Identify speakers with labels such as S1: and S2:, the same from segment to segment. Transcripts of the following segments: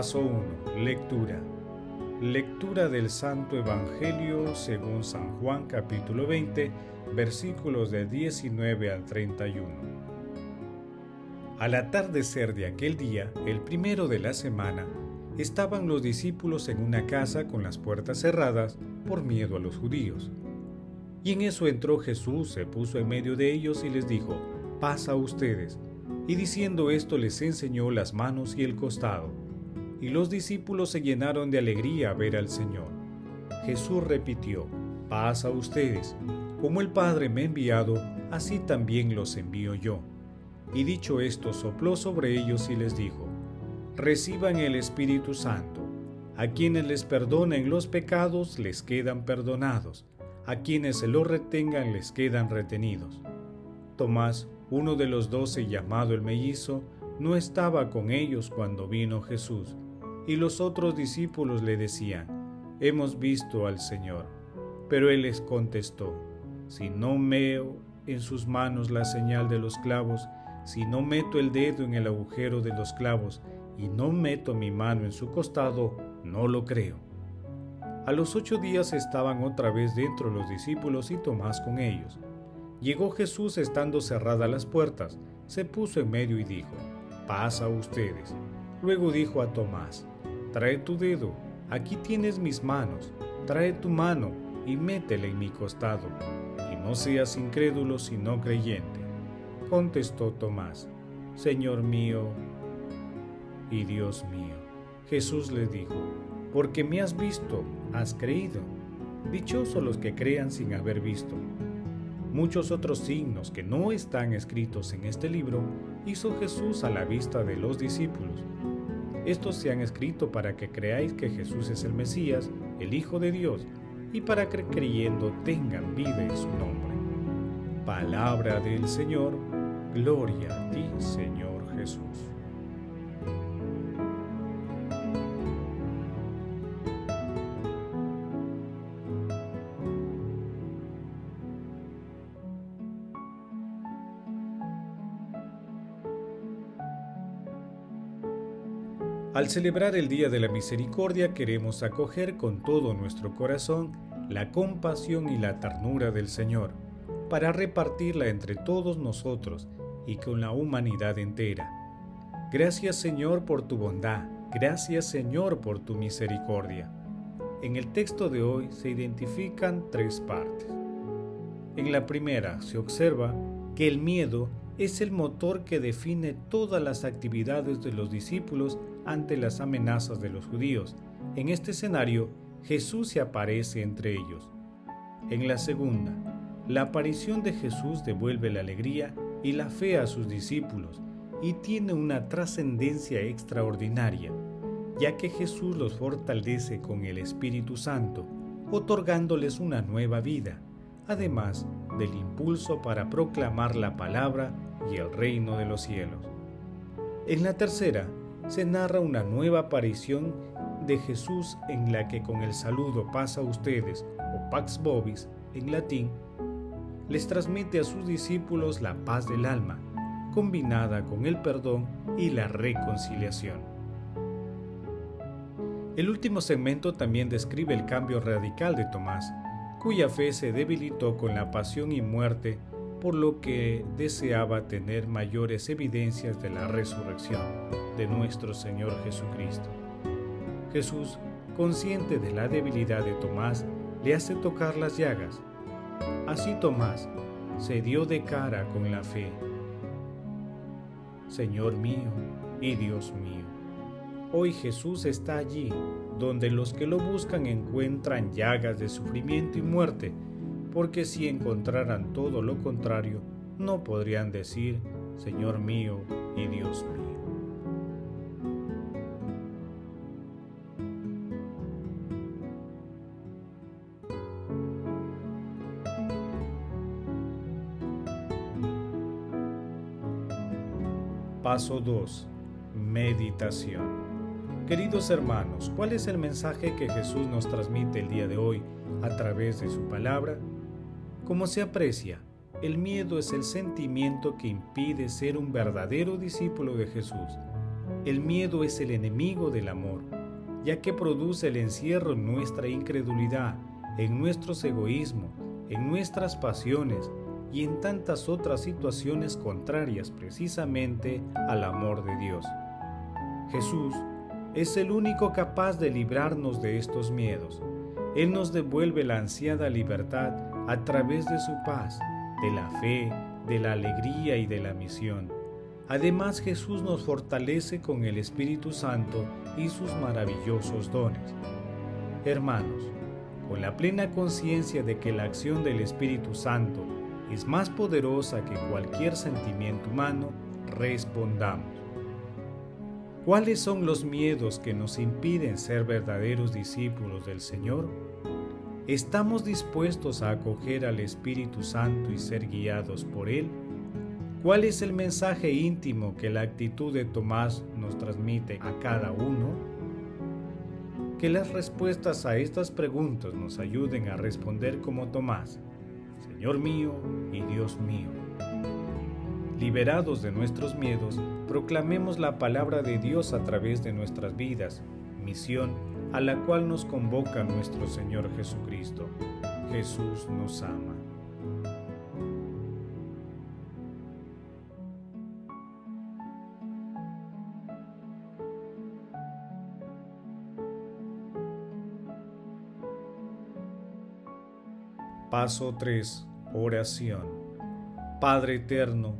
S1: Paso 1. Lectura. Lectura del Santo Evangelio según San Juan capítulo 20, versículos de 19 al 31. Al atardecer de aquel día, el primero de la semana, estaban los discípulos en una casa con las puertas cerradas por miedo a los judíos. Y en eso entró Jesús, se puso en medio de ellos y les dijo, pasa ustedes. Y diciendo esto les enseñó las manos y el costado y los discípulos se llenaron de alegría ver al Señor. Jesús repitió, paz a ustedes, como el Padre me ha enviado, así también los envío yo. Y dicho esto, sopló sobre ellos y les dijo, reciban el Espíritu Santo. A quienes les perdonen los pecados les quedan perdonados, a quienes se los retengan les quedan retenidos. Tomás, uno de los doce llamado el mellizo, no estaba con ellos cuando vino Jesús y los otros discípulos le decían, Hemos visto al Señor. Pero él les contestó, Si no meo en sus manos la señal de los clavos, si no meto el dedo en el agujero de los clavos y no meto mi mano en su costado, no lo creo. A los ocho días estaban otra vez dentro los discípulos y Tomás con ellos. Llegó Jesús estando cerradas las puertas, se puso en medio y dijo, Pasa ustedes. Luego dijo a Tomás, Trae tu dedo, aquí tienes mis manos, trae tu mano y métela en mi costado, y no seas incrédulo sino creyente. Contestó Tomás, Señor mío y Dios mío. Jesús le dijo, porque me has visto, has creído. Dichosos los que crean sin haber visto. Muchos otros signos que no están escritos en este libro hizo Jesús a la vista de los discípulos estos se han escrito para que creáis que Jesús es el Mesías, el Hijo de Dios, y para que creyendo tengan vida en su nombre. Palabra del Señor, gloria a ti, Señor Jesús. Al celebrar el Día de la Misericordia queremos acoger con todo nuestro corazón la compasión y la ternura del Señor, para repartirla entre todos nosotros y con la humanidad entera. Gracias Señor por tu bondad, gracias Señor por tu misericordia. En el texto de hoy se identifican tres partes. En la primera se observa que el miedo es el motor que define todas las actividades de los discípulos ante las amenazas de los judíos. En este escenario, Jesús se aparece entre ellos. En la segunda, la aparición de Jesús devuelve la alegría y la fe a sus discípulos y tiene una trascendencia extraordinaria, ya que Jesús los fortalece con el Espíritu Santo, otorgándoles una nueva vida, además del impulso para proclamar la palabra y el reino de los cielos. En la tercera, se narra una nueva aparición de Jesús en la que con el saludo pasa a ustedes o Pax Vobis en latín, les transmite a sus discípulos la paz del alma, combinada con el perdón y la reconciliación. El último segmento también describe el cambio radical de Tomás, cuya fe se debilitó con la pasión y muerte por lo que deseaba tener mayores evidencias de la resurrección de nuestro Señor Jesucristo. Jesús, consciente de la debilidad de Tomás, le hace tocar las llagas. Así Tomás se dio de cara con la fe. Señor mío y Dios mío. Hoy Jesús está allí, donde los que lo buscan encuentran llagas de sufrimiento y muerte, porque si encontraran todo lo contrario, no podrían decir, Señor mío y Dios mío. Paso 2. Meditación. Queridos hermanos, ¿cuál es el mensaje que Jesús nos transmite el día de hoy a través de su palabra? Como se aprecia, el miedo es el sentimiento que impide ser un verdadero discípulo de Jesús. El miedo es el enemigo del amor, ya que produce el encierro en nuestra incredulidad, en nuestros egoísmos, en nuestras pasiones, y en tantas otras situaciones contrarias precisamente al amor de Dios. Jesús es el único capaz de librarnos de estos miedos. Él nos devuelve la ansiada libertad a través de su paz, de la fe, de la alegría y de la misión. Además Jesús nos fortalece con el Espíritu Santo y sus maravillosos dones. Hermanos, con la plena conciencia de que la acción del Espíritu Santo es más poderosa que cualquier sentimiento humano, respondamos. ¿Cuáles son los miedos que nos impiden ser verdaderos discípulos del Señor? ¿Estamos dispuestos a acoger al Espíritu Santo y ser guiados por Él? ¿Cuál es el mensaje íntimo que la actitud de Tomás nos transmite a cada uno? Que las respuestas a estas preguntas nos ayuden a responder como Tomás Señor mío y Dios mío. Liberados de nuestros miedos, proclamemos la palabra de Dios a través de nuestras vidas, misión a la cual nos convoca nuestro Señor Jesucristo. Jesús nos ama. Paso 3. Oración. Padre eterno,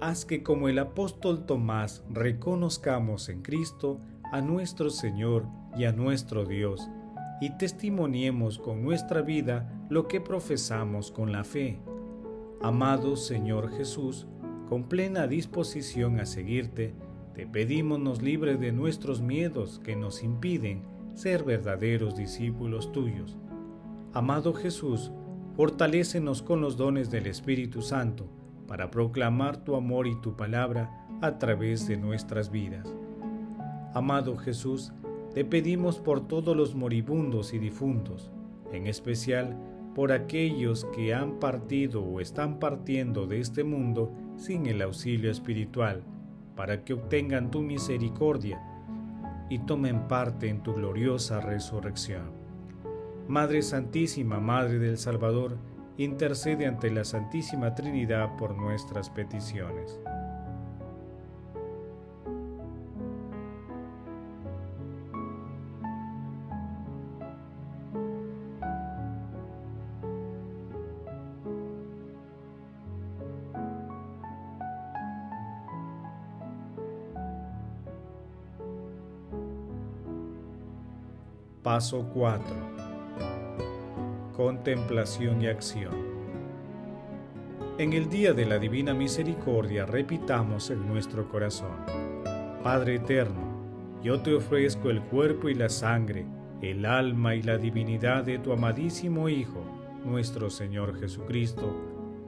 S1: haz que como el apóstol Tomás reconozcamos en Cristo a nuestro Señor y a nuestro Dios, y testimoniemos con nuestra vida lo que profesamos con la fe. Amado Señor Jesús, con plena disposición a seguirte, te pedimos nos libre de nuestros miedos que nos impiden ser verdaderos discípulos tuyos. Amado Jesús, Fortalécenos con los dones del Espíritu Santo para proclamar tu amor y tu palabra a través de nuestras vidas. Amado Jesús, te pedimos por todos los moribundos y difuntos, en especial por aquellos que han partido o están partiendo de este mundo sin el auxilio espiritual, para que obtengan tu misericordia y tomen parte en tu gloriosa resurrección. Madre Santísima, Madre del Salvador, intercede ante la Santísima Trinidad por nuestras peticiones. Paso 4 contemplación y acción. En el día de la Divina Misericordia repitamos en nuestro corazón, Padre Eterno, yo te ofrezco el cuerpo y la sangre, el alma y la divinidad de tu amadísimo Hijo, nuestro Señor Jesucristo,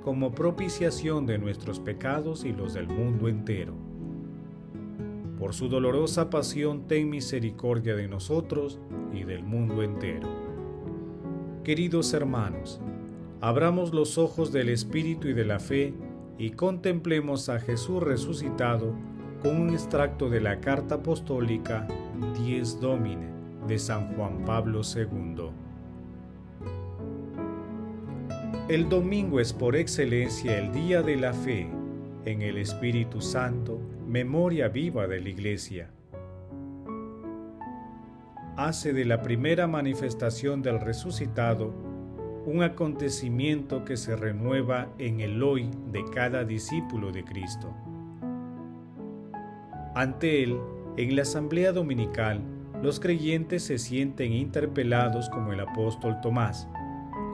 S1: como propiciación de nuestros pecados y los del mundo entero. Por su dolorosa pasión, ten misericordia de nosotros y del mundo entero Queridos hermanos, abramos los ojos del Espíritu y de la fe y contemplemos a Jesús resucitado con un extracto de la carta apostólica Dies Domine de San Juan Pablo II. El domingo es por excelencia el día de la fe, en el Espíritu Santo, memoria viva de la Iglesia hace de la primera manifestación del resucitado un acontecimiento que se renueva en el hoy de cada discípulo de Cristo. Ante Él En la asamblea dominical, los creyentes se sienten interpelados como el apóstol Tomás.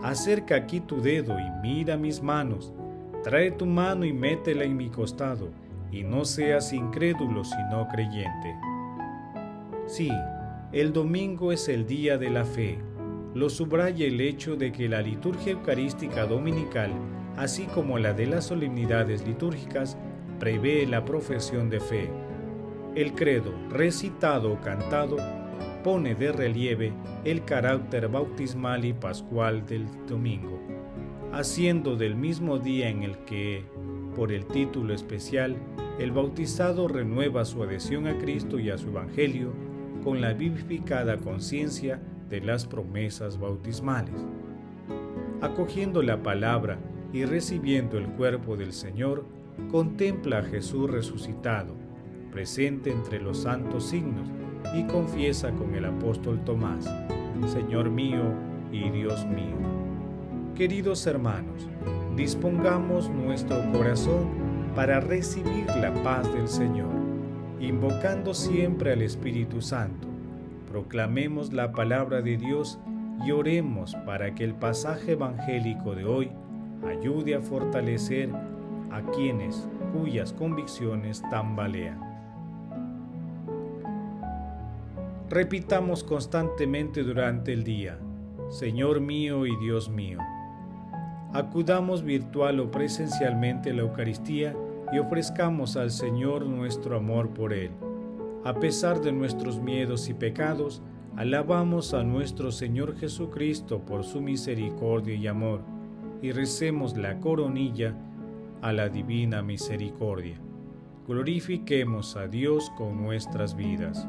S1: Acerca aquí tu dedo y mira mis manos. Trae tu mano y métela en mi costado, y no seas incrédulo sino creyente. Sí, el domingo es el día de la fe. Lo subraya el hecho de que la liturgia eucarística dominical, así como la de las solemnidades litúrgicas, prevé la profesión de fe. El credo, recitado o cantado, pone de relieve el carácter bautismal y pascual del domingo, haciendo del mismo día en el que, por el título especial, el bautizado renueva su adhesión a Cristo y a su Evangelio con la vivificada conciencia de las promesas bautismales. Acogiendo la palabra y recibiendo el cuerpo del Señor, contempla a Jesús resucitado, presente entre los santos signos, y confiesa con el apóstol Tomás, Señor mío y Dios mío. Queridos hermanos, dispongamos nuestro corazón para recibir la paz del Señor, invocando siempre al Espíritu Santo. Proclamemos la palabra de Dios y oremos para que el pasaje evangélico de hoy ayude a fortalecer a quienes cuyas convicciones tambalean. Repitamos constantemente durante el día, Señor mío y Dios mío. Acudamos virtual o presencialmente a la Eucaristía y ofrezcamos al Señor nuestro amor por Él. A pesar de nuestros miedos y pecados, alabamos a nuestro Señor Jesucristo por su misericordia y amor, y recemos la coronilla a la divina misericordia. Glorifiquemos a Dios con nuestras vidas.